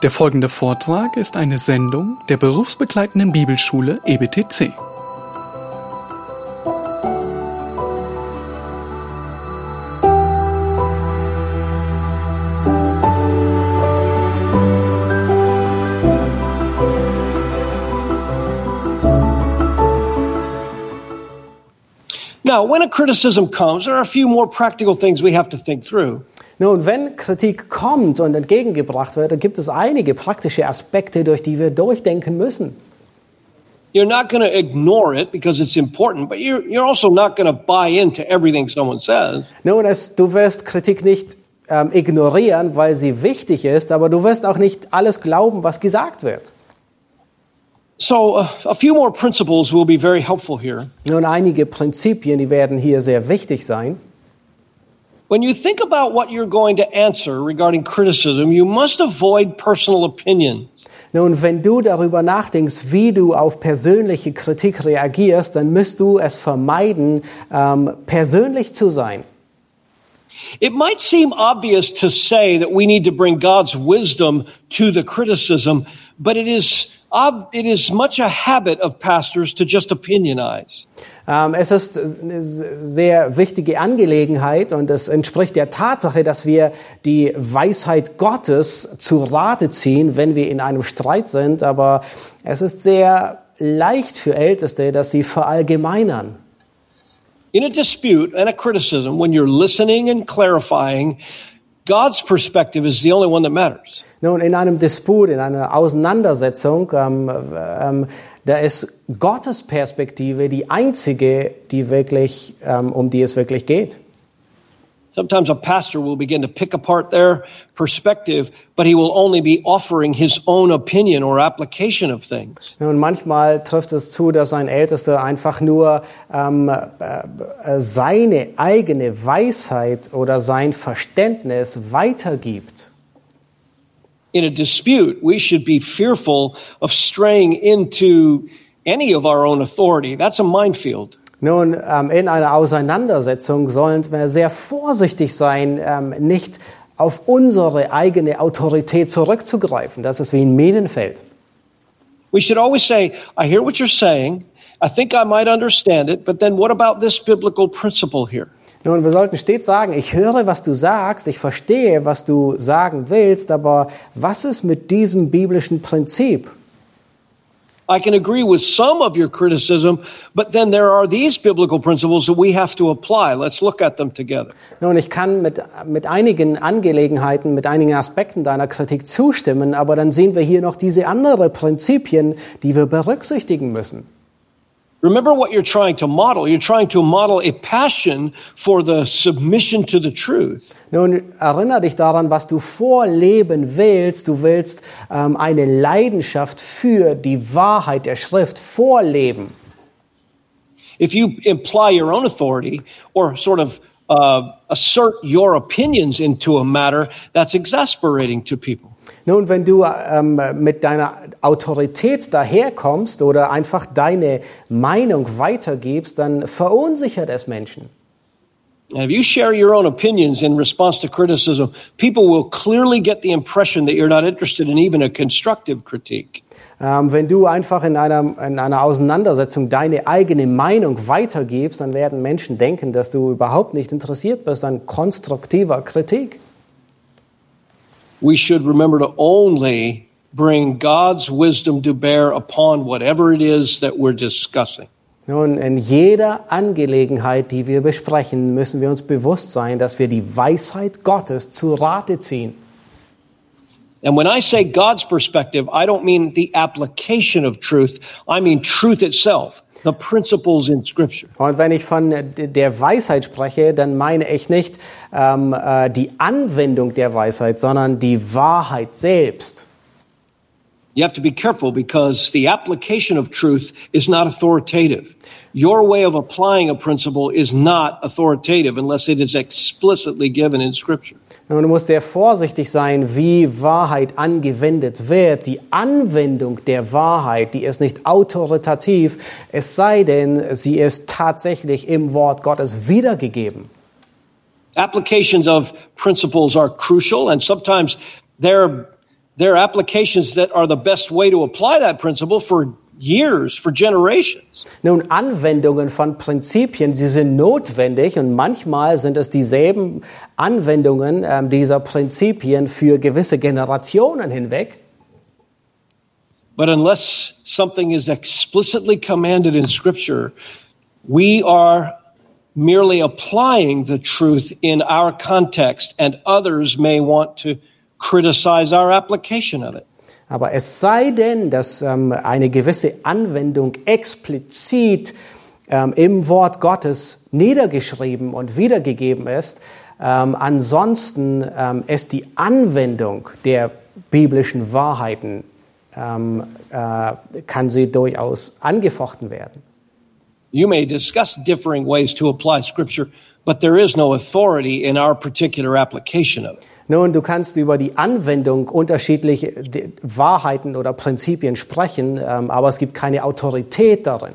Der folgende Vortrag ist eine Sendung der berufsbegleitenden Bibelschule EBTC. Now, when a criticism comes, there are a few more practical things we have to think through. Nun, wenn Kritik kommt und entgegengebracht wird, dann gibt es einige praktische Aspekte, durch die wir durchdenken müssen. You're not going to ignore it because it's important, but you're, you're also not going to buy into everything someone says. Nun, es, du wirst Kritik nicht ähm, ignorieren, weil sie wichtig ist, aber du wirst auch nicht alles glauben, was gesagt wird. So, uh, a few more principles will be very helpful here. Nun, einige Prinzipien, die werden hier sehr wichtig sein. When you think about what you're going to answer regarding criticism, you must avoid personal opinions. Nun, wenn du darüber nachdenkst, wie du auf persönliche Kritik reagierst, dann müsst du es vermeiden, ähm, persönlich zu sein. It might seem obvious to say that we need to bring God's wisdom to the criticism, but it is, ob- it is much a habit of pastors to just opinionize. Ähm, es ist eine sehr wichtige Angelegenheit und es entspricht der Tatsache, dass wir die Weisheit Gottes zu Rate ziehen, wenn wir in einem Streit sind. Aber es ist sehr leicht für Älteste, dass sie verallgemeinern. In a dispute and a criticism, when you're listening and clarifying, God's perspective is the only one that matters. Nun, in einem Disput, in einer Auseinandersetzung, ähm, ähm, da ist Gottes Perspektive die einzige, die wirklich, ähm, um die es wirklich geht. Sometimes a pastor will begin to pick apart their perspective, but he will only be offering his own opinion or application of things. Nun, manchmal trifft es zu, dass ein Ältester einfach nur ähm, äh, äh, seine eigene Weisheit oder sein Verständnis weitergibt. In a dispute, we should be fearful of straying into any of our own authority. That's a minefield. Nun, ähm, in einer Auseinandersetzung sollen wir sehr vorsichtig sein, ähm, nicht auf unsere eigene Autorität zurückzugreifen. Das ist wie ein Minenfeld. We should always say, I hear what you're saying. I think I might understand it, but then what about this biblical principle here? Nun, wir sollten stets sagen, ich höre, was du sagst, ich verstehe, was du sagen willst, aber was ist mit diesem biblischen Prinzip? I can agree with some of your criticism, but then there are these biblical principles that we have to apply. Let's look at them together. Nun, ich kann mit, mit einigen Angelegenheiten, mit einigen Aspekten deiner Kritik zustimmen, aber dann sehen wir hier noch diese anderen Prinzipien, die wir berücksichtigen müssen. Remember what you're trying to model. You're trying to model a passion for the submission to the truth. Nun, erinnere dich daran, was du vorleben willst. Du willst ähm, eine Leidenschaft für die Wahrheit der Schrift vorleben. If you imply your own authority or sort of uh, assert your opinions into a matter, that's exasperating to people. Nun, wenn du ähm, mit deiner Autorität daherkommst oder einfach deine Meinung weitergibst, dann verunsichert es Menschen. And if you share your own opinions in response to criticism, people will clearly get the impression that you're not interested in even a constructive critique. Ähm, wenn du einfach in einer, in einer Auseinandersetzung deine eigene Meinung weitergibst, dann werden Menschen denken, dass du überhaupt nicht interessiert bist an konstruktiver Kritik. We should remember to only bring God's wisdom to bear upon whatever it is that we're discussing. Nun, in jeder Angelegenheit, die wir besprechen, müssen wir uns bewusst sein, dass wir die Weisheit Gottes zu Rate ziehen. And when I say God's perspective, I don't mean the application of truth. I mean truth itself, the principles in Scripture. Und wenn ich von der Weisheit spreche, dann meine ich nicht ähm, äh, die Anwendung der Weisheit, sondern die Wahrheit selbst. You have to be careful because the application of truth is not authoritative. Your way of applying a principle is not authoritative unless it is explicitly given in Scripture. Und du musst sehr vorsichtig sein, wie Wahrheit angewendet wird. Die Anwendung der Wahrheit, die ist nicht autoritativ, es sei denn, sie ist tatsächlich im Wort Gottes wiedergegeben. Applications of principles are crucial and sometimes there are applications that are the best way to apply that principle for years, for generations. Nun, Anwendungen von Prinzipien, sie sind notwendig und manchmal sind es dieselben Anwendungen ähm, dieser Prinzipien für gewisse Generationen hinweg. But unless something is explicitly commanded in Scripture, we are merely applying the truth in our context, and others may want to criticize our application of it. Aber es sei denn, dass ähm, eine gewisse Anwendung explizit ähm, im Wort Gottes niedergeschrieben und wiedergegeben ist, ähm, ansonsten ähm, ist die Anwendung der biblischen Wahrheiten ähm, äh, kann sie durchaus angefochten werden. You may discuss differing ways to apply Scripture, but there is no authority in our particular application of it. Nun, du kannst über die Anwendung unterschiedlicher Wahrheiten oder Prinzipien sprechen, ähm, aber es gibt keine Autorität darin.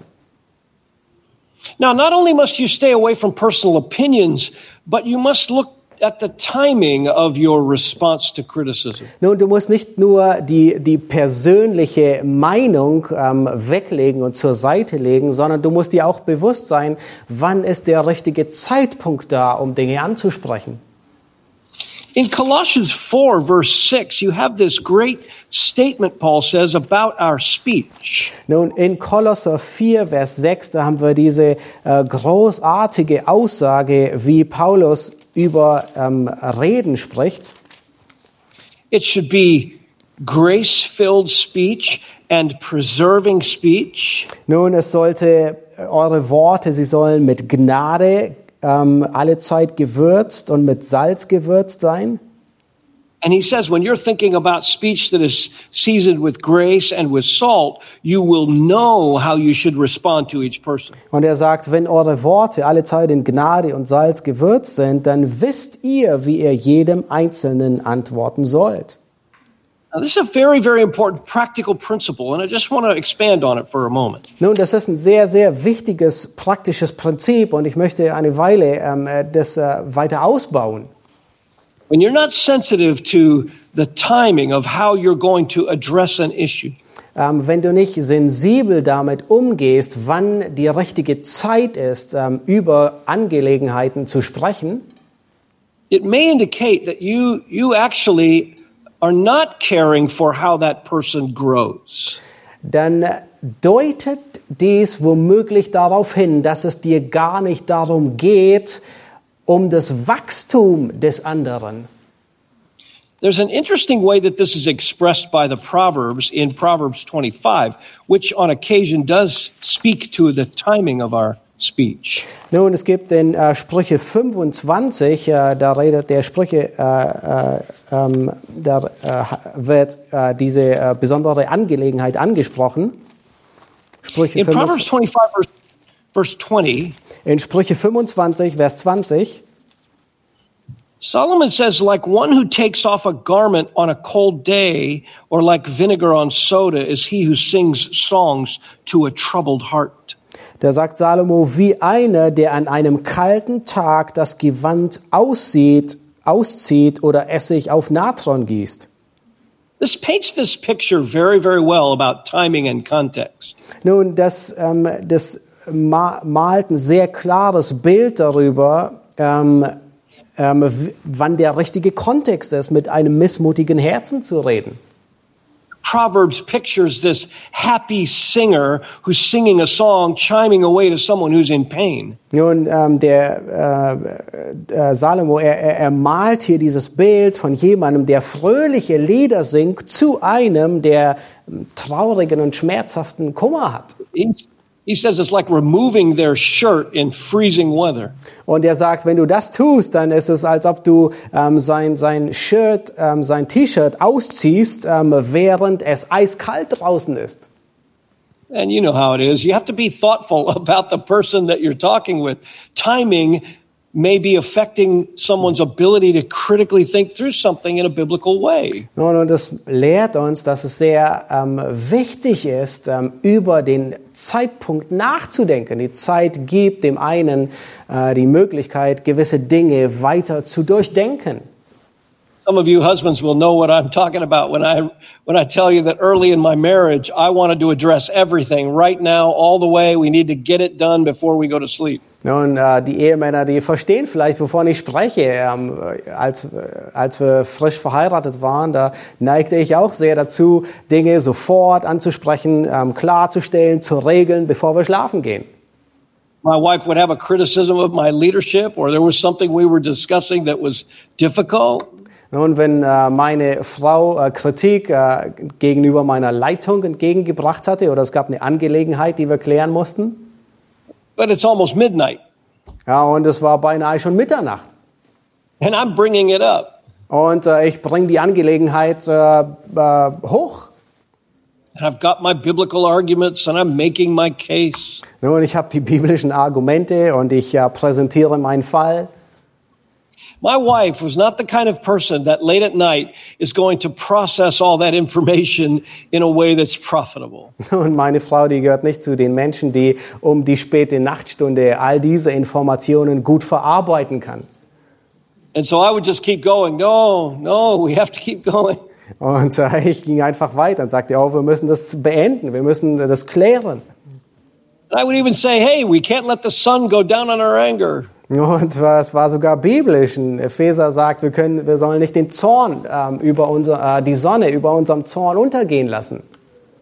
Now, not only must you stay away from personal opinions, but you must look at the timing of your response to criticism. Nun, du musst nicht nur die, die persönliche Meinung ähm, weglegen und zur Seite legen, sondern du musst dir auch bewusst sein, wann ist der richtige Zeitpunkt da, um Dinge anzusprechen. In Colossians 4, verse 6, you have this great statement, Paul says, about our speech. Nun, in Kolosser 4, Vers 6, da haben wir diese äh, großartige Aussage, wie Paulus über ähm, Reden spricht. It should be grace filled speech and preserving speech. Nun, es sollte äh, eure Worte, sie sollen mit Gnade ähm, alle Zeit gewürzt und mit Salz gewürzt sein. And he says, when you're thinking about speech that is seasoned with grace and with salt, you will know how you should respond to each person. Und er sagt, wenn eure Worte alle Zeit in Gnade und Salz gewürzt sind, dann wisst ihr, wie ihr jedem Einzelnen antworten sollt. Nun, das ist ein sehr, sehr wichtiges praktisches Prinzip und ich möchte eine Weile ähm, äh, das äh, weiter ausbauen. When you're not sensitive to the timing of how you're going to address an issue, Ähm, wenn du nicht sensibel damit umgehst, wann die richtige Zeit ist, ähm, über Angelegenheiten zu sprechen, it may indicate that you, you actually are not caring for how that person grows. dann deutet dies womöglich darauf hin, dass es dir gar nicht darum geht, um das Wachstum des anderen. There's an interesting way that this is expressed by the Proverbs in Proverbs 25, which on occasion does speak to the timing of our speech. Nun, es gibt in äh, Sprüche 25, äh, da redet der Sprüche, äh, äh, ähm, da äh, wird äh, diese äh, besondere Angelegenheit angesprochen. Sprüche In Proverbs 25, 25, verse, verse 20, in Sprüche 25, Vers 20, Solomon says, like one who takes off a garment on a cold day, or like vinegar on soda, is he who sings songs to a troubled heart. Da sagt Salomo, wie einer, der an einem kalten Tag das Gewand aussieht, auszieht oder Essig auf Natron gießt. This paints this picture very, very well about timing and context. Nun, das, ähm, das ma malt ein sehr klares Bild darüber, ähm, ähm, wann der richtige Kontext ist, mit einem missmutigen Herzen zu reden. Proverbs pictures this happy singer who's singing a song, chiming away to someone who's in pain. Nun, ähm, der äh, äh, Salomo, er, er, er malt hier dieses Bild von jemandem, der fröhliche Lieder singt zu einem, der ähm, traurigen und schmerzhaften Kummer hat. He says it's like removing their shirt in freezing weather. Und er sagt, wenn du das tust, dann ist es, als ob du ähm, sein, sein Shirt, ähm, sein T-Shirt ausziehst, ähm, während es eiskalt draußen ist. And you know how it is. You have to be thoughtful about the person that you're talking with. Timing may be affecting someone's ability to critically think through something in a biblical way. Und das lehrt uns, dass es sehr ähm, wichtig ist, ähm, über den Zeitpunkt nachzudenken. Die Zeit gibt dem einen äh, die Möglichkeit, gewisse Dinge weiter zu durchdenken. Some of you husbands will know what I'm talking about when I when I tell you that early in my marriage I wanted to address everything right now all the way we need to get it done before we go to sleep. Nun, äh, die Ehemänner, die verstehen vielleicht, wovon ich spreche. Ähm, als, als wir frisch verheiratet waren, da neigte ich auch sehr dazu, Dinge sofort anzusprechen, ähm, klarzustellen, zu regeln, bevor wir schlafen gehen. My wife would have a criticism of my leadership or there was something we were discussing that was difficult. Nun, wenn äh, meine Frau äh, Kritik äh, gegenüber meiner Leitung entgegengebracht hatte oder es gab eine Angelegenheit, die wir klären mussten, but it's almost midnight ja, und es war beinahe schon Mitternacht. and I'm bringing it up. Und äh, ich bringe die Angelegenheit äh, äh, hoch. And I've got my biblical arguments and I'm making my case. Nun, ich habe die biblischen Argumente und ich präsentiere meinen Fall. My wife was not the kind of person that late at night is going to process all that information in a way that's profitable. Und meine Frau, die gehört nicht zu den Menschen, die um die späte Nachtstunde all diese Informationen gut verarbeiten kann. And so I would just keep going. No, no, we have to keep going. Und äh, ich ging einfach weiter und sagte, oh, wir müssen das beenden, wir müssen das klären. And I would even say, hey, we can't let the sun go down on our anger. Und es war sogar biblisch. In Epheser sagt, wir, können, wir sollen nicht den Zorn ähm, über unser, äh, die Sonne über unserem Zorn untergehen lassen.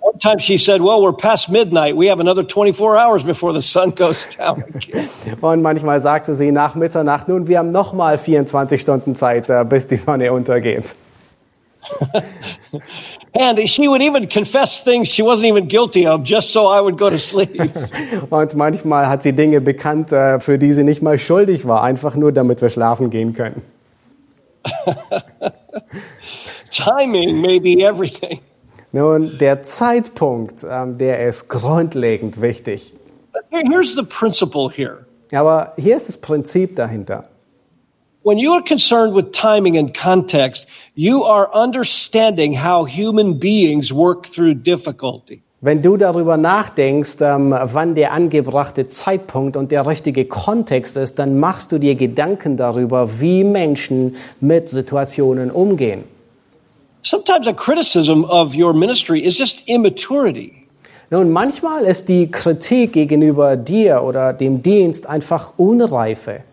One time she said, well, we're past midnight. We have another 24 hours before the sun goes down. Und manchmal sagte sie nach Mitternacht, nun, wir haben nochmal 24 Stunden Zeit, äh, bis die Sonne untergeht. and she would even confess things she wasn't even guilty of just so I would go to sleep. Und manchmal hat sie Dinge bekannt, äh, für die sie nicht mal schuldig war, einfach nur damit wir schlafen gehen können. Timing may be everything. Nun, der Zeitpunkt, ähm, der ist grundlegend wichtig. Here- Here's the principle here. Aber hier ist das Prinzip dahinter. When you are concerned with timing and context, you are understanding how human beings work through difficulty. Wenn du darüber nachdenkst, ähm, wann der angebrachte Zeitpunkt und der richtige Kontext ist, dann machst du dir Gedanken darüber, wie Menschen mit Situationen umgehen. Sometimes a criticism of your ministry is just immaturity. Nun, manchmal ist die Kritik gegenüber dir oder dem Dienst einfach Unreife.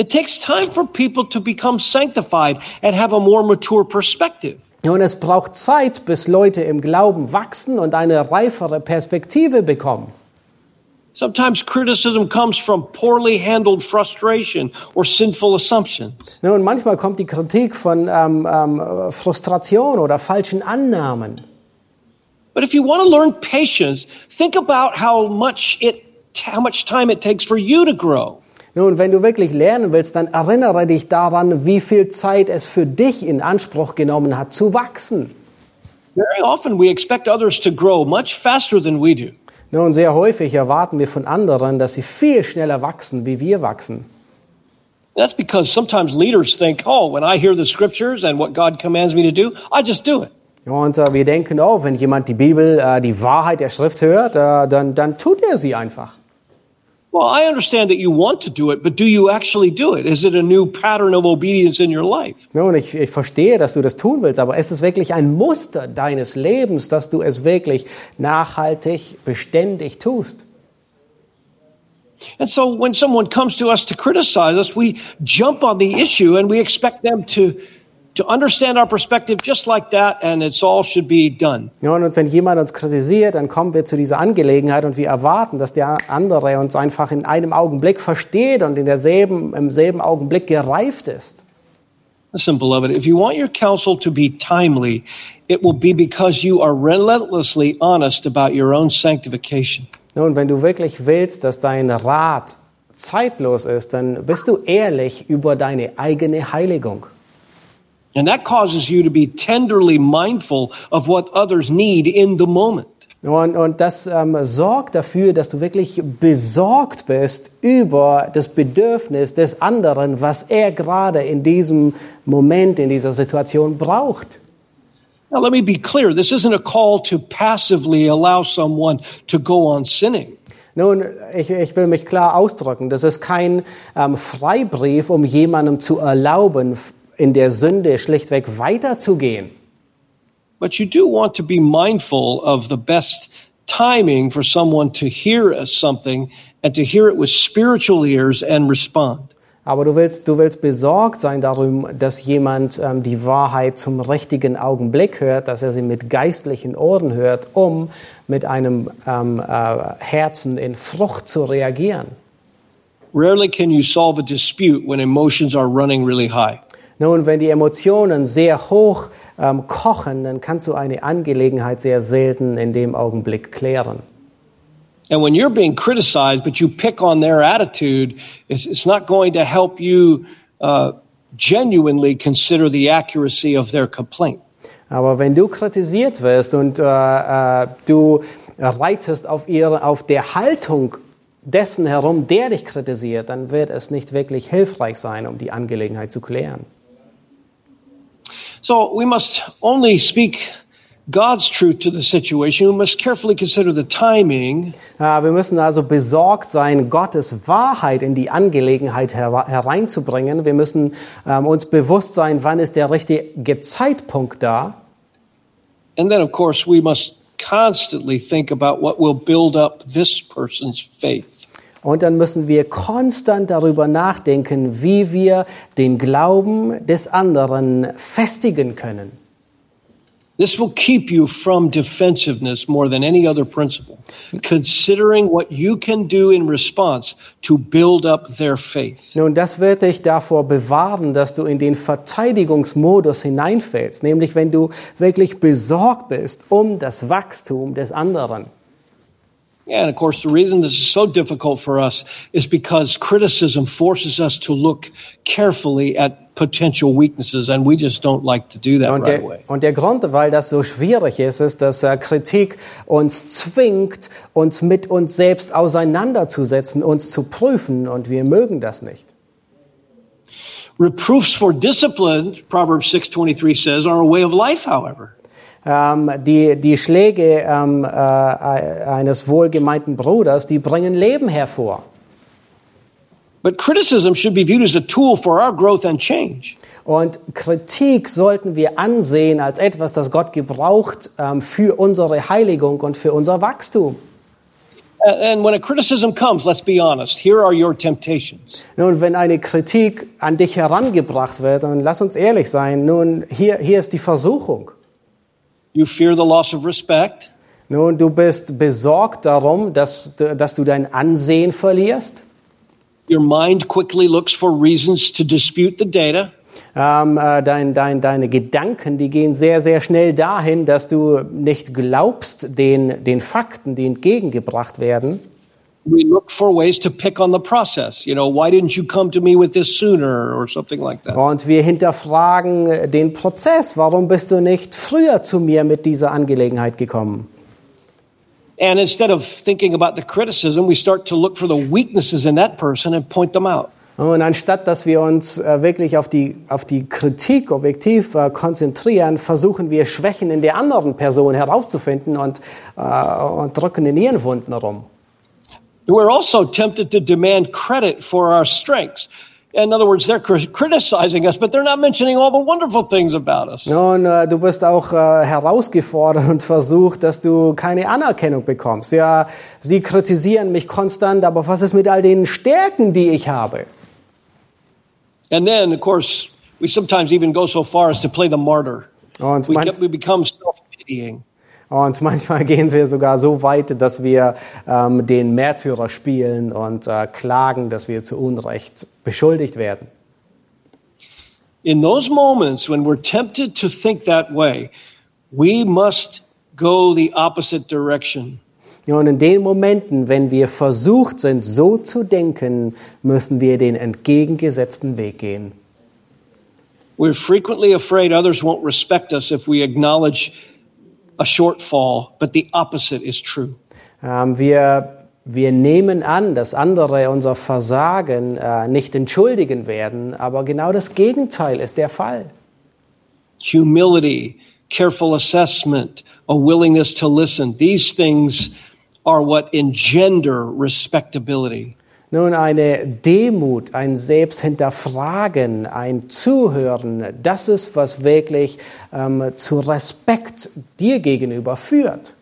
It takes time for people to become sanctified and have a more mature perspective. Und es braucht Zeit, bis Leute im Glauben wachsen und eine reifere Perspektive bekommen. Sometimes criticism comes from poorly handled frustration or sinful assumption. Nun, manchmal kommt die Kritik von ähm, ähm, Frustration oder falschen Annahmen. But if you want to learn patience, think about how much it how much time it takes for you to grow. Nun, wenn du wirklich lernen willst, dann erinnere dich daran, wie viel Zeit es für dich in Anspruch genommen hat, zu wachsen. Very often we expect others to grow much faster than we do. Nun, sehr häufig erwarten wir von anderen, dass sie viel schneller wachsen, wie wir wachsen. That's because sometimes leaders think, oh, when I hear the scriptures and what God commands me to do, I just do it. Und äh, wir denken, oh, wenn jemand die Bibel, äh, die Wahrheit der Schrift hört, äh, dann, dann tut er sie einfach. Well, I understand that you want to do it, but do you actually do it? Is it a new pattern of obedience in your life? Nun, ich, ich verstehe, dass du das tun willst, aber ist es wirklich ein Muster deines Lebens, dass du es wirklich nachhaltig, beständig tust? And so when someone comes to us to criticize us, we jump on the issue and we expect them to, to understand our perspective just like that, and it's all should be done. Ja, und wenn jemand uns kritisiert, dann kommen wir zu dieser Angelegenheit und wir erwarten, dass der andere uns einfach in einem Augenblick versteht und in derselben, im selben Augenblick gereift ist. Listen, beloved, if you want your counsel to be timely, it will be because you are relentlessly honest about your own sanctification. Nun, wenn du wirklich willst, dass dein Rat zeitlos ist, dann bist du ehrlich über deine eigene Heiligung. And that causes you to be tenderly mindful of what others need in the moment. Und, und das ähm, sorgt dafür, dass du wirklich besorgt bist über das Bedürfnis des anderen, was er gerade in diesem Moment, in dieser Situation braucht. Now, let me be clear. This isn't a call to passively allow someone to go on sinning. Nun, ich, ich will mich klar ausdrücken. Das ist kein ähm, Freibrief, um jemandem zu erlauben, in der Sünde schlichtweg weiterzugehen. But you do want to be mindful of the best timing for someone to hear something and to hear it with spiritual ears and respond. Aber du willst, du willst besorgt sein darum, dass jemand ähm, die Wahrheit zum richtigen Augenblick hört, dass er sie mit geistlichen Ohren hört, um mit einem ähm, äh, Herzen in Frucht zu reagieren. Rarely can you solve a dispute when emotions are running really high. Nun, wenn die Emotionen sehr hoch ähm, kochen, dann kannst du eine Angelegenheit sehr selten in dem Augenblick klären. And when you're being criticized, but you pick on their attitude, it's, it's not going to help you uh, genuinely consider the accuracy of their complaint. Aber wenn du kritisiert wirst und äh, äh, du reitest auf, ihre, auf der Haltung dessen herum, der dich kritisiert, dann wird es nicht wirklich hilfreich sein, um die Angelegenheit zu klären. So we must only speak God's truth to the situation. We must carefully consider the timing. Ja, wir müssen also besorgt sein, Gottes Wahrheit in die Angelegenheit her hereinzubringen. Wir müssen ähm, uns bewusst sein, wann ist der richtige Zeitpunkt da. And then, of course, we must constantly think about what will build up this person's faith. Und dann müssen wir konstant darüber nachdenken, wie wir den Glauben des anderen festigen können. This will keep you from defensiveness more than any other principle, considering what you can do in response to build up their faith. Nun, das wird dich davor bewahren, dass du in den Verteidigungsmodus hineinfällst, nämlich wenn du wirklich besorgt bist um das Wachstum des anderen. Yeah, and of course, the reason this is so difficult for us is because criticism forces us to look carefully at potential weaknesses, and we just don't like to do that Und right der, away. und der Grund, weil das so schwierig ist, ist, dass äh, Kritik uns zwingt, uns mit uns selbst auseinanderzusetzen, uns zu prüfen, und wir mögen das nicht. Reproofs for discipline, Proverbs 6.23 says, are a way of life, however. Ähm, die, die Schläge ähm, äh, eines wohlgemeinten Bruders, die bringen Leben hervor. But criticism should be viewed as a tool for our growth and change. Und Kritik sollten wir ansehen als etwas, das Gott gebraucht ähm, für unsere Heiligung und für unser Wachstum. And- when a criticism comes, let's be honest, here are your temptations. Nun, wenn eine Kritik an dich herangebracht wird, dann lass uns ehrlich sein, nun, hier, hier ist die Versuchung. You fear the loss of respect. Nun, du bist besorgt darum, dass, du- dass du dein Ansehen verlierst. Your mind quickly looks for reasons to dispute the data. Ähm, äh, dein, dein, deine Gedanken, die gehen sehr, sehr schnell dahin, dass du nicht glaubst den, den Fakten, die entgegengebracht werden. We look for ways to pick on the process. You know, why didn't you come to me with this sooner or something like that? Und wir hinterfragen den Prozess. Warum bist du nicht früher zu mir mit dieser Angelegenheit gekommen? And instead of thinking about the criticism, we start to look for the weaknesses in that person and point them out. Und anstatt dass wir uns äh, wirklich auf die, auf die Kritik objektiv äh, konzentrieren, versuchen wir Schwächen in der anderen Person herauszufinden und, äh, und drücken in ihren Wunden rum. We're also tempted to demand credit for our strengths. In other words, they're criticizing us, but they're not mentioning all the wonderful things about us. Nun, äh, du bist auch äh, herausgefordert und versucht, dass du keine Anerkennung bekommst. Ja, sie kritisieren mich konstant, aber was ist mit all den Stärken, die ich habe? And then, of course, we sometimes even go so far as to play the martyr. Und, We, man, get, we become self-pitying. Und manchmal gehen wir sogar so weit, dass wir ähm, den Märtyrer spielen und äh, klagen, dass wir zu Unrecht beschuldigt werden. In those moments when we're tempted to think that way, we must go the opposite direction. Und in den Momenten, wenn wir versucht sind, so zu denken, müssen wir den entgegengesetzten Weg gehen. We're frequently afraid others won't respect us if we acknowledge a shortfall, but the opposite is true. Ähm, wir, wir nehmen an, dass andere unser Versagen äh, nicht entschuldigen werden, aber genau das Gegenteil ist der Fall. Humility, careful assessment, a willingness to listen, these things are what engender respectability. Nun, eine Demut, ein Selbsthinterfragen, ein Zuhören, das ist, was wirklich ähm, zu Respekt dir gegenüber führt.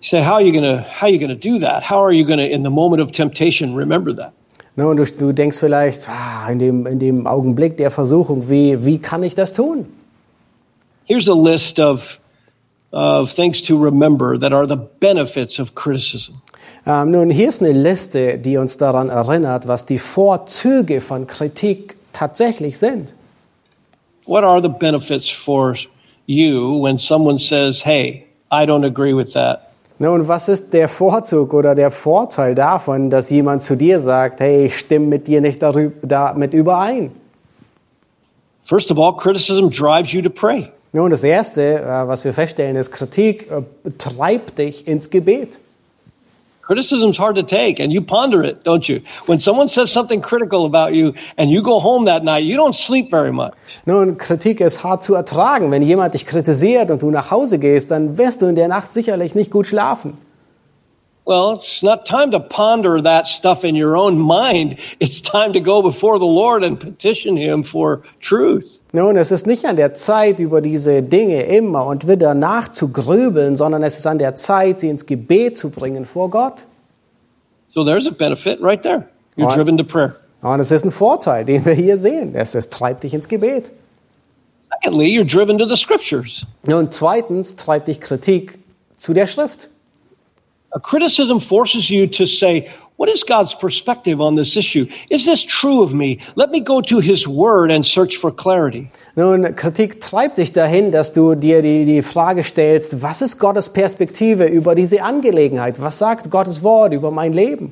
You say, how are you gonna how are you gonna do that? How are you gonna, in the moment of temptation, remember that? Nun, du, du denkst vielleicht, ah, in, dem, in dem Augenblick der Versuchung, wie, wie kann ich das tun? Here's a list of of things to remember that are the benefits of criticism. Ähm, nun, hier ist eine Liste, die uns daran erinnert, was die Vorzüge von Kritik tatsächlich sind. What are the benefits for you when someone says, "Hey, I don't agree with that"? Nun, was ist der Vorzug oder der Vorteil davon, dass jemand zu dir sagt, hey, ich stimme mit dir nicht darüber, damit überein? First of all, criticism drives you to pray. Nun, das Erste, äh, was wir feststellen, ist, Kritik äh, treibt dich ins Gebet. Criticism's hard to take, and you ponder it, don't you? When someone says something critical about you and you go home that night, you don't sleep very much. Nun, Kritik ist hart zu ertragen. Wenn jemand dich kritisiert und du nach Hause gehst, dann wirst du in der Nacht sicherlich nicht gut schlafen. Well, it's not time to ponder that stuff in your own mind. It's time to go before the Lord and petition Him for truth. Nun, es ist nicht an der Zeit, über diese Dinge immer und wieder nachzugrübeln, sondern es ist an der Zeit, sie ins Gebet zu bringen vor Gott. So there's a benefit right there. You're Right. driven to prayer. Und es ist ein Vorteil, den wir hier sehen. Es, es treibt dich ins Gebet. Secondly, you're driven to the scriptures. Nun, zweitens treibt dich Kritik zu der Schrift. A criticism forces you to say, what is God's perspective on this issue? Is this true of me? Let me go to His Word and search for clarity. Nun, Kritik treibt dich dahin, dass du dir die, die Frage stellst, was ist Gottes Perspektive über diese Angelegenheit? Was sagt Gottes Wort über mein Leben?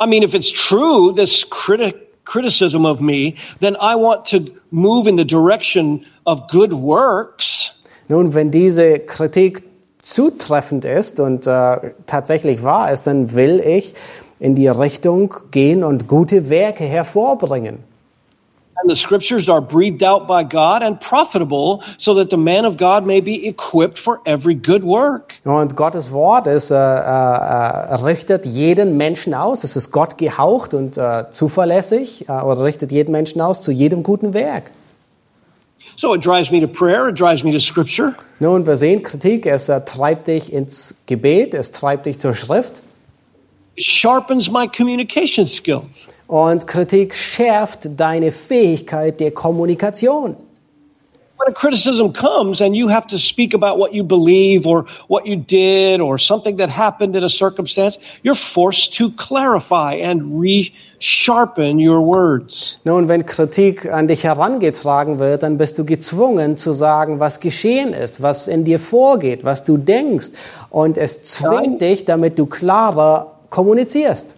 I mean, if it's true, this criti- criticism of me, then I want to move in the direction of good works. Nun, wenn diese Kritik zutreffend ist und äh, tatsächlich wahr ist, dann will ich in die Richtung gehen und gute Werke hervorbringen. And the scriptures are breathed out by God and profitable so that the man of God may be equipped for every good work. Und Gottes Wort ist, äh, äh, richtet jeden Menschen aus. Es ist Gott gehaucht und äh, zuverlässig äh, oder richtet jeden Menschen aus zu jedem guten Werk. So it drives me to prayer, it drives me to scripture. Nun, wir sehen Kritik, es treibt dich ins Gebet, es treibt dich zur Schrift. It sharpens my communication skills. Und Kritik schärft deine Fähigkeit der Kommunikation. When a criticism comes and you have to speak about what you believe or what you did or something that happened in a circumstance, you're forced to clarify and re-sharpen your words. Nun, wenn Kritik an dich herangetragen wird, dann bist du gezwungen zu sagen, was geschehen ist, was in dir vorgeht, was du denkst. Und es zwingt dich, damit du klarer kommunizierst.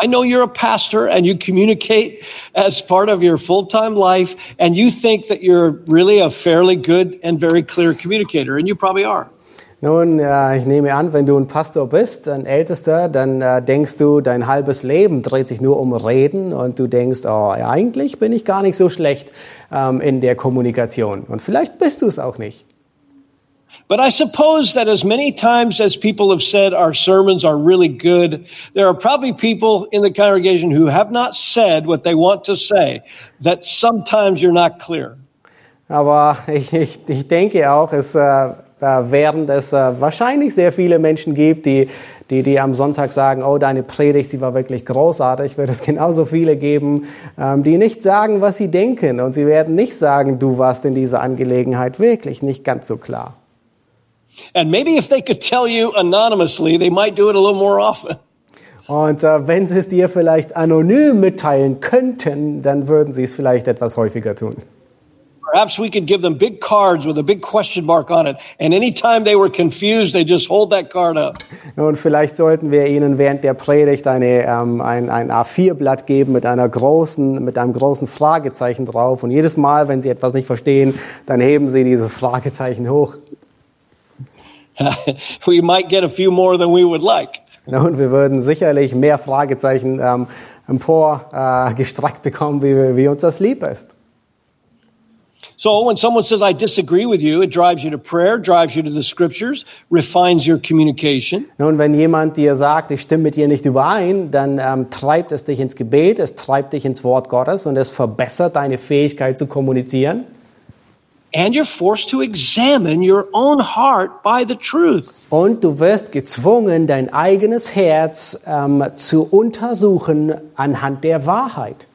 I know you're a pastor and you communicate as part of your full-time life and you think that you're really a fairly good and very clear communicator and you probably are. Nun, äh, ich nehme an, wenn du ein Pastor bist, ein Ältester, dann äh, denkst du, dein halbes Leben dreht sich nur um Reden und du denkst, oh, eigentlich bin ich gar nicht so schlecht ähm, in der Kommunikation. Und vielleicht bist du es auch nicht. But I suppose that as many times as people have said our sermons are really good, there are probably people in the congregation who have not said what they want to say, that sometimes you're not clear. Aber ich, ich, ich denke auch, es, äh, äh, während es äh, wahrscheinlich sehr viele Menschen gibt, die, die, die am Sonntag sagen, oh, deine Predigt, sie war wirklich großartig, wird es genauso viele geben, ähm, die nicht sagen, was sie denken. Und sie werden nicht sagen, du warst in dieser Angelegenheit wirklich nicht ganz so klar. And maybe if they could tell you anonymously, they might do it a little more often. Und äh, wenn sie es dir vielleicht anonym mitteilen könnten, dann würden sie es vielleicht etwas häufiger tun. Perhaps we could give them big cards with a big question mark on it. And anytime they were confused, they just hold that card up. Und vielleicht sollten wir ihnen während der Predigt eine, ähm, ein, ein A4-Blatt geben mit, einer großen, mit einem großen Fragezeichen drauf. Und jedes Mal, wenn sie etwas nicht verstehen, dann heben sie dieses Fragezeichen hoch. we might get a few more than we would like. Und wir würden sicherlich mehr Fragezeichen ähm, empor äh, bekommen, wie, wie uns das lieb ist. So when someone says, I disagree with you, it drives you to prayer, drives you to the scriptures, refines your communication. Nun, wenn jemand dir sagt, ich stimme mit dir nicht überein, dann ähm, treibt es dich ins Gebet, es treibt dich ins Wort Gottes und es verbessert deine Fähigkeit zu kommunizieren. And you're forced to examine your own heart by the truth. Und du wirst gezwungen, dein eigenes Herz ähm, zu untersuchen anhand der Wahrheit.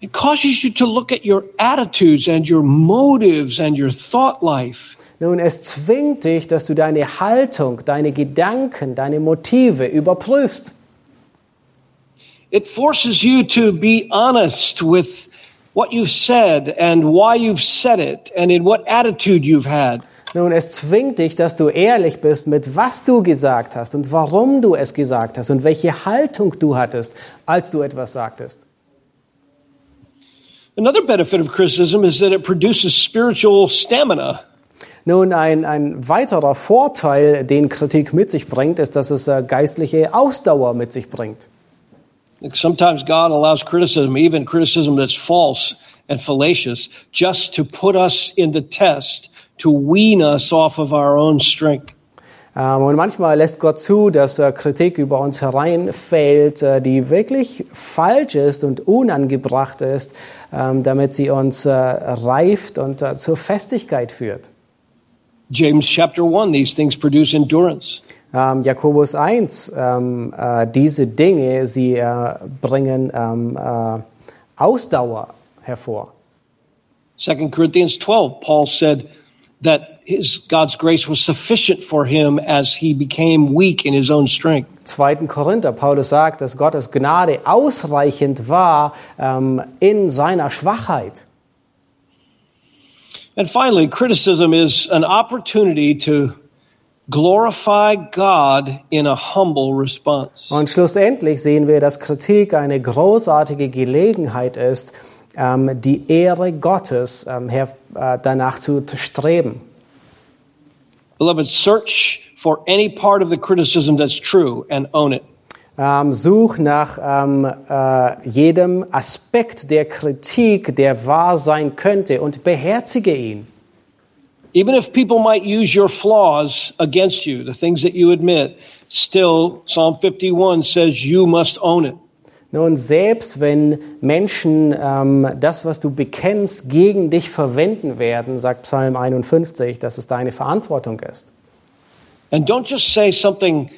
It causes you to look at your attitudes and your motives and your thought life. Nun, es zwingt dich, dass du deine Haltung, deine Gedanken, deine Motive überprüfst. It forces you to be honest with what you've said and why you've said it and in what attitude you've had. Nun, es zwingt dich, dass du ehrlich bist mit was du gesagt hast und warum du es gesagt hast und welche Haltung du hattest, als du etwas sagtest. Another benefit of criticism is that it produces spiritual stamina. Nun, ein, ein weiterer Vorteil, den Kritik mit sich bringt, ist, dass es äh, geistliche Ausdauer mit sich bringt. Like Sometimes God allows criticism, even criticism that's false and fallacious, just to put us in the test, to wean us off of our own strength. Ähm, und manchmal lässt Gott zu, dass äh, Kritik über uns hereinfällt, äh, die wirklich falsch ist und unangebracht ist, ähm, damit sie uns äh, reift und äh, zur Festigkeit führt. James chapter 1, these things produce endurance. Ähm, Jakobus 1, ähm, äh, diese Dinge, sie äh, bringen ähm, äh, Ausdauer hervor. 2 Corinthians 12, Paul said that his God's grace was sufficient for him as he became weak in his own strength. 2. Korinther, Paulus sagt, dass Gottes Gnade ausreichend war ähm, in seiner Schwachheit. And finally, criticism is an opportunity to glorify God in a humble response. Und schlussendlich sehen wir, dass Kritik eine großartige Gelegenheit ist, ähm, die Ehre Gottes ähm, äh, danach zu streben. Beloved, search for any part of the criticism that's true and own it. Ähm, such nach ähm, äh, jedem Aspekt der Kritik, der wahr sein könnte, und beherzige ihn. Even if people might use your flaws against you, the things that you admit, still Psalm 51 says you must own it. Nun, selbst wenn Menschen ähm, das, was du bekennst, gegen dich verwenden werden, sagt Psalm 51, dass es deine Verantwortung ist. And don't just say something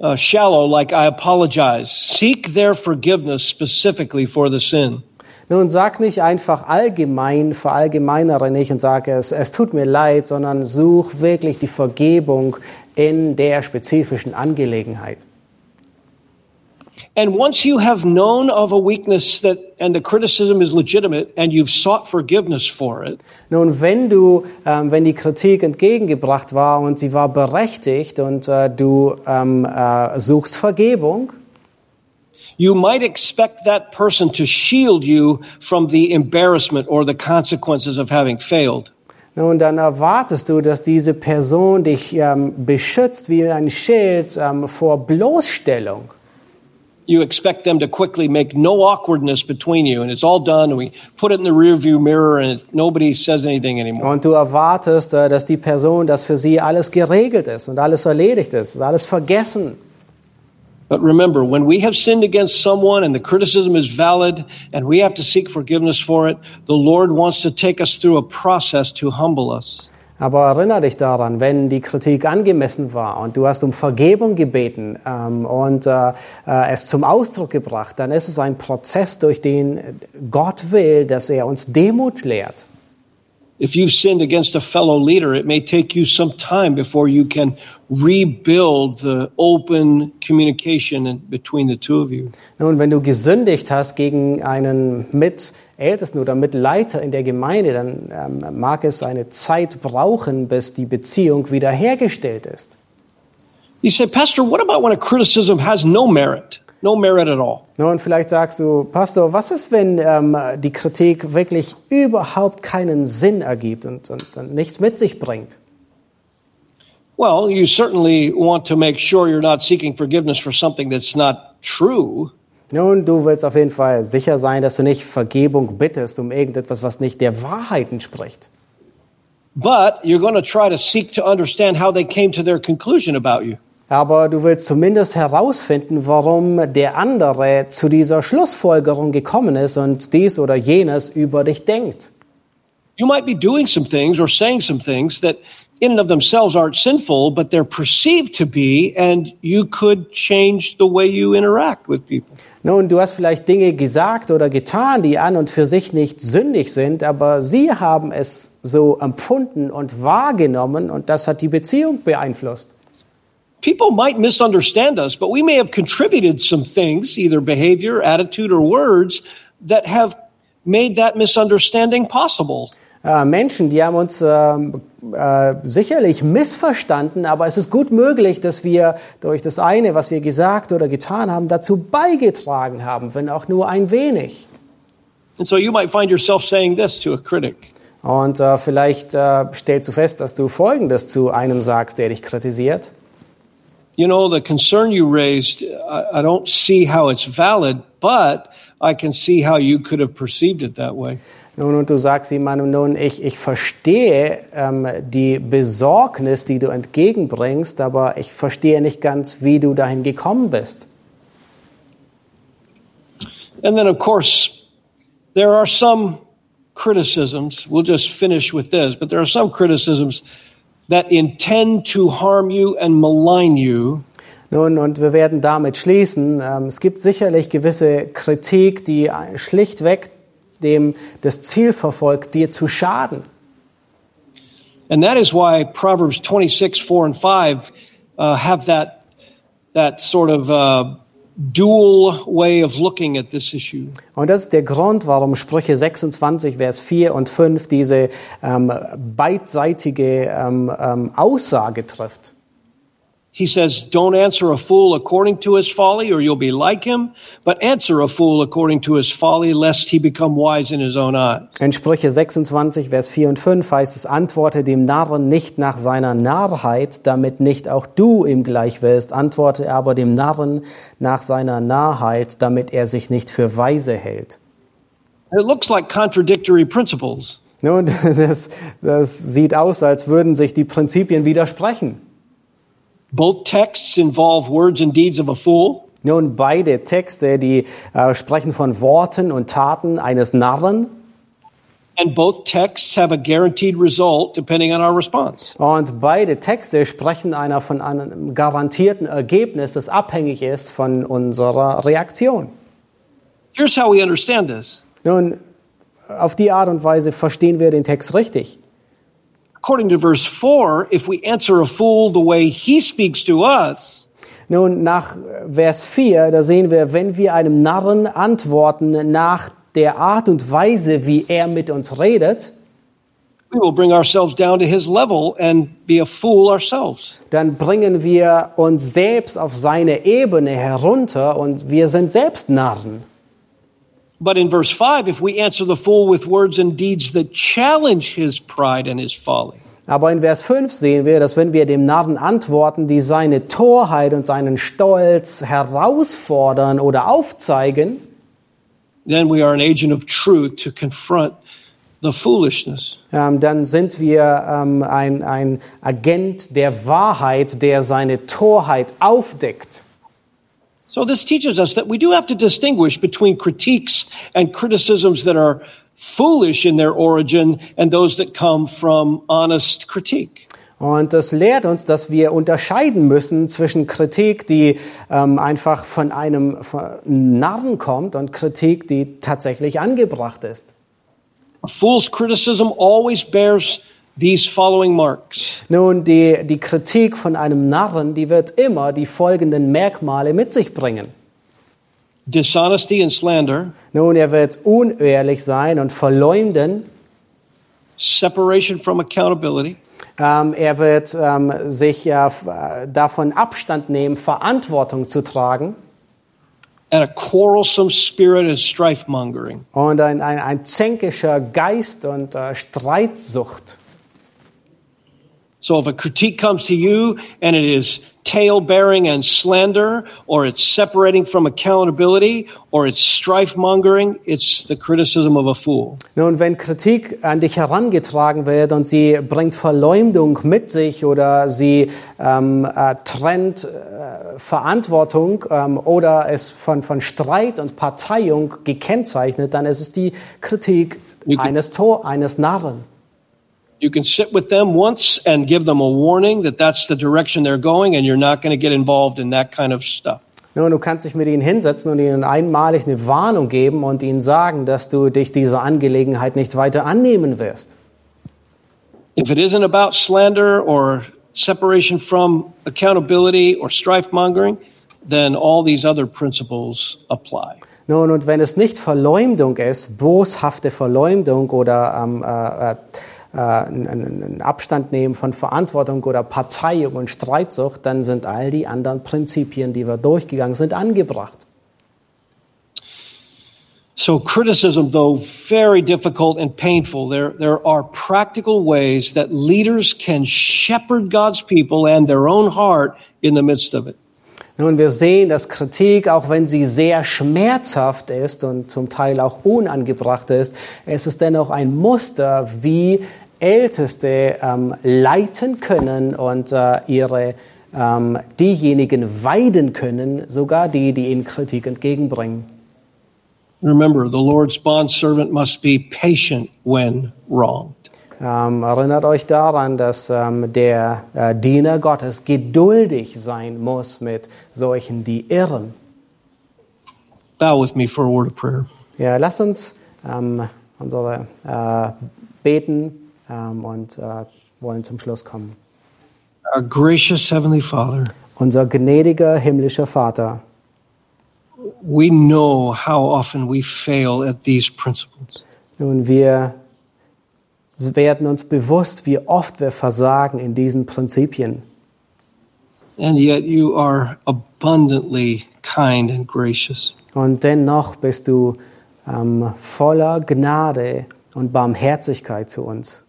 uh, shallow like I apologize. Seek their forgiveness specifically for the sin. Nun, sag nicht einfach allgemein, verallgemeinere nicht und sage es, es tut mir leid, sondern such wirklich die Vergebung in der spezifischen Angelegenheit. And once you have known of a weakness that and the criticism is legitimate and you've sought forgiveness for it, Nun, wenn du, ähm, wenn die Kritik entgegengebracht war und sie war berechtigt und äh, du ähm, äh, suchst Vergebung, you might expect that person to shield you from the embarrassment or the consequences of having failed. nun dann erwartest du, dass diese Person dich ähm, beschützt wie ein Schild ähm, vor Bloßstellung. You expect them to quickly make no awkwardness between you, and it's all done, and we put it in the rearview mirror, and nobody says anything anymore. Und du erwartest, äh, dass die Person, dass für sie alles geregelt ist und alles erledigt ist, ist alles vergessen. But remember, when we have sinned against someone and the criticism is valid and we have to seek forgiveness for it, the Lord wants to take us through a process to humble us. Aber erinnere dich daran, wenn die Kritik angemessen war und du hast um Vergebung gebeten ähm, und äh, äh, es zum Ausdruck gebracht, dann ist es ein Prozess, durch den Gott will, dass er uns Demut lehrt. If you've sinned against a fellow leader, it may take you some time before you can rebuild the open communication between the two of you. Nun, wenn du gesündigt hast gegen einen Mitältesten oder Mitleiter in der Gemeinde, dann ähm, mag es eine Zeit brauchen, bis die Beziehung wiederhergestellt ist. You say, Pastor, what about when a criticism has no merit? No merit at all. Nun, vielleicht sagst du, Pastor, was ist, wenn ähm, die Kritik wirklich überhaupt keinen Sinn ergibt und, und, und nichts mit sich bringt? Well, you certainly want to make sure you're not seeking forgiveness for something that's not true. Nun, du willst auf jeden Fall sicher sein, dass du nicht Vergebung bittest um irgendetwas, was nicht der Wahrheit entspricht. But you're going to try to seek to understand how they came to their conclusion about you. Aber du willst zumindest herausfinden, warum der andere zu dieser Schlussfolgerung gekommen ist und dies oder jenes über dich denkt. You might be doing some things or saying some things that in and of themselves aren't sinful, but they're perceived to be, and you could change the way you interact with people. Nun, du hast vielleicht Dinge gesagt oder getan, die an und für sich nicht sündig sind, aber sie haben es so empfunden und wahrgenommen und das hat die Beziehung beeinflusst. People might misunderstand us, but we may have contributed some things, either behavior, attitude, or words, that have made that misunderstanding possible. Äh, Menschen, die haben uns ähm, äh, sicherlich missverstanden, aber es ist gut möglich, dass wir durch das eine, was wir gesagt oder getan haben, dazu beigetragen haben, wenn auch nur ein wenig. And so you might find yourself saying this to a critic Und äh, vielleicht äh, stellst du fest, dass du Folgendes zu einem sagst, der dich kritisiert. You know, the concern you raised, I, I don't see how it's valid, but I can see how you could have perceived it that way. Nun, und du sagst jemandem, nun, ich, ich verstehe ähm, die Besorgnis, die du entgegenbringst, aber ich verstehe nicht ganz, wie du dahin gekommen bist. And then, of course, there are some criticisms. We'll just finish with this, but there are some criticisms that intend to harm you and malign you. Nun, und wir werden damit schließen. Ähm, es gibt sicherlich gewisse Kritik, die schlichtweg dem das Ziel verfolgt, dir zu schaden. And that is why Proverbs 26, 4 and 5 uh, have that, that sort of uh, dual way of looking at this issue. Und das ist der Grund, warum Sprüche 26, Vers 4 und 5 diese ähm, beidseitige ähm, ähm, Aussage trifft. He says, Don't answer a fool according to his folly, or you'll be like him, but answer a fool according to his folly, lest he become wise in his own eyes. In Sprüche 26, Vers 4 und 5 heißt es, antworte dem Narren nicht nach seiner Narrheit, damit nicht auch du ihm gleich wirst. Antworte aber dem Narren nach seiner Narrheit, damit er sich nicht für weise hält. It looks like contradictory principles. Nun, das, das sieht aus, als würden sich die Prinzipien widersprechen. Both texts involve words and deeds of a fool. Nun, beide Texte, die äh, sprechen von Worten und Taten eines Narren. And both texts have a guaranteed result depending on our response. Und beide Texte sprechen einer von einem garantierten Ergebnis, das abhängig ist von unserer Reaktion. Here's how we understand this. Nun, auf die Art und Weise verstehen wir den Text richtig. According to verse 4, if we answer a fool the way he speaks to us, Nun, nach Vers 4, da sehen wir, wenn wir einem Narren antworten nach der Art und Weise, wie er mit uns redet, we will bring ourselves down to his level and be a fool ourselves. dann bringen wir uns selbst auf seine Ebene herunter und wir sind selbst Narren. But in verse 5, if we answer the fool with words and deeds that challenge his pride and his folly, Aber in Vers 5 sehen wir, dass wenn wir dem Narren antworten, die seine Torheit und seinen Stolz herausfordern oder aufzeigen, then we are an agent of truth to confront the foolishness. ähm, dann sind wir ähm, ein, ein Agent der Wahrheit, der seine Torheit aufdeckt. So this teaches us that we do have to distinguish between critiques and criticisms that are foolish in their origin and those that come from honest critique. Und das lehrt uns, dass wir unterscheiden müssen zwischen Kritik, die ähm, einfach von einem Narren kommt und Kritik, die tatsächlich angebracht ist. A fool's criticism always bears these following marks. Nun, die, die Kritik von einem Narren, die wird immer die folgenden Merkmale mit sich bringen. Dishonesty and slander, Nun, er wird unehrlich sein und verleumden. separation from accountability, Ähm, er wird ähm, sich äh, äh, davon Abstand nehmen, Verantwortung zu tragen. and a quarrelsome spirit and strife mongering. Und ein, ein, ein zänkischer Geist und äh, Streitsucht. So if a critique comes to you and it is tale bearing and slander, or it's separating from accountability, or it's strife mongering, it's the criticism of a fool. Nun, wenn Kritik an dich herangetragen wird und sie bringt Verleumdung mit sich oder sie ähm, äh, trennt äh, Verantwortung ähm, oder es von, von Streit und Parteiung gekennzeichnet, dann ist es die Kritik eines, Tor, eines Narren. You can sit with them once and give them a warning that that's the direction they're going, and you're not going to get involved in that kind of stuff. Nun, du kannst dich mit ihnen hinsetzen und ihnen einmalig eine Warnung geben und ihnen sagen, dass du dich dieser Angelegenheit nicht weiter annehmen wirst. If it isn't about slander or separation from accountability or strife mongering, then all these other principles apply. Nun, und wenn es nicht Verleumdung ist, boshafte Verleumdung oder ähm, äh, äh äh, äh, Abstand nehmen von Verantwortung oder Parteiung und Streitsucht, dann sind all die anderen Prinzipien, die wir durchgegangen sind, angebracht. So criticism, though very difficult and painful, there, there are practical ways that leaders can shepherd God's people and their own heart in the midst of it. Nun, wir sehen, dass Kritik, auch wenn sie sehr schmerzhaft ist und zum Teil auch unangebracht ist, es ist dennoch ein Muster, wie Älteste ähm, leiten können und äh, ihre ähm, diejenigen weiden können, sogar die, die ihnen Kritik entgegenbringen. Remember, the Lord's bondservant must be patient when wronged. Ähm, erinnert euch daran, dass ähm, der äh, Diener Gottes geduldig sein muss mit solchen, die irren. Bow with me for a word of prayer. Ja, lass uns ähm, unsere äh, beten ähm, und äh, wollen zum Schluss kommen. Our gracious Heavenly Father, Unser gnädiger himmlischer Vater, we know how often we fail at these principles. nun wir werden uns bewusst, wie oft wir versagen in diesen Prinzipien. And yet you are abundantly kind and gracious. Und dennoch bist du ähm, voller Gnade und Barmherzigkeit zu uns.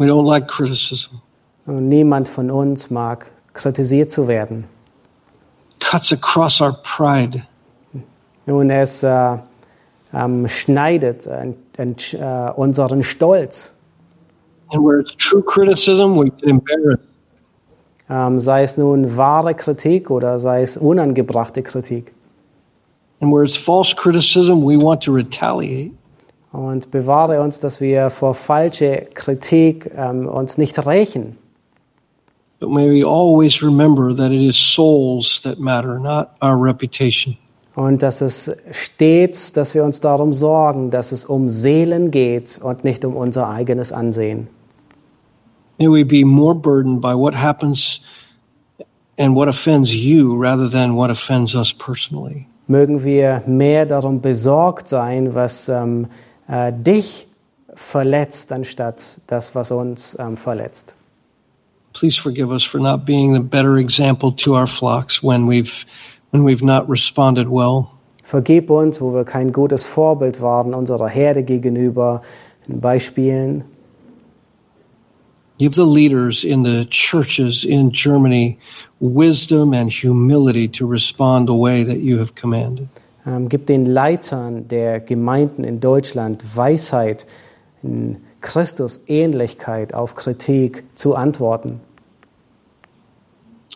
We don't like criticism. Und niemand von uns mag kritisiert zu werden. Cuts across our pride. Nun, es äh, ähm, schneidet äh, äh, unseren Stolz. And where it's true criticism, we get embarrassed. Ähm, sei es nun wahre Kritik oder sei es unangebrachte Kritik. And where it's false criticism, we want to retaliate. Und bewahre uns, dass wir vor falsche Kritik ähm, uns nicht rächen. But may we always remember that it is souls that matter, not our reputation. Und dass es stets, dass wir uns darum sorgen, dass es um Seelen geht und nicht um unser eigenes Ansehen. May we be more burdened by what happens and what offends you rather than what offends us personally. Mögen wir mehr darum besorgt sein, was ähm, äh, dich verletzt, anstatt das, was uns ähm, verletzt. Please forgive us for not being the better example to our flocks when we've when we've not responded well. Vergib uns, wo wir kein gutes Vorbild waren unserer Herde gegenüber, in Beispielen. Give the leaders in the churches in Germany wisdom and humility to respond the way that you have commanded. Ähm, gib den Leitern der Gemeinden in Deutschland Weisheit, in Christus Ähnlichkeit auf Kritik zu antworten.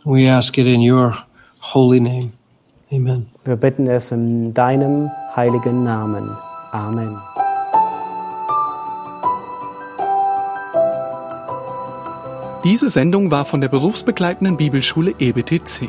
We ask it in your holy name. Amen. Wir bitten es in deinem heiligen Namen. Amen. Diese Sendung war von der berufsbegleitenden Bibelschule EBTC.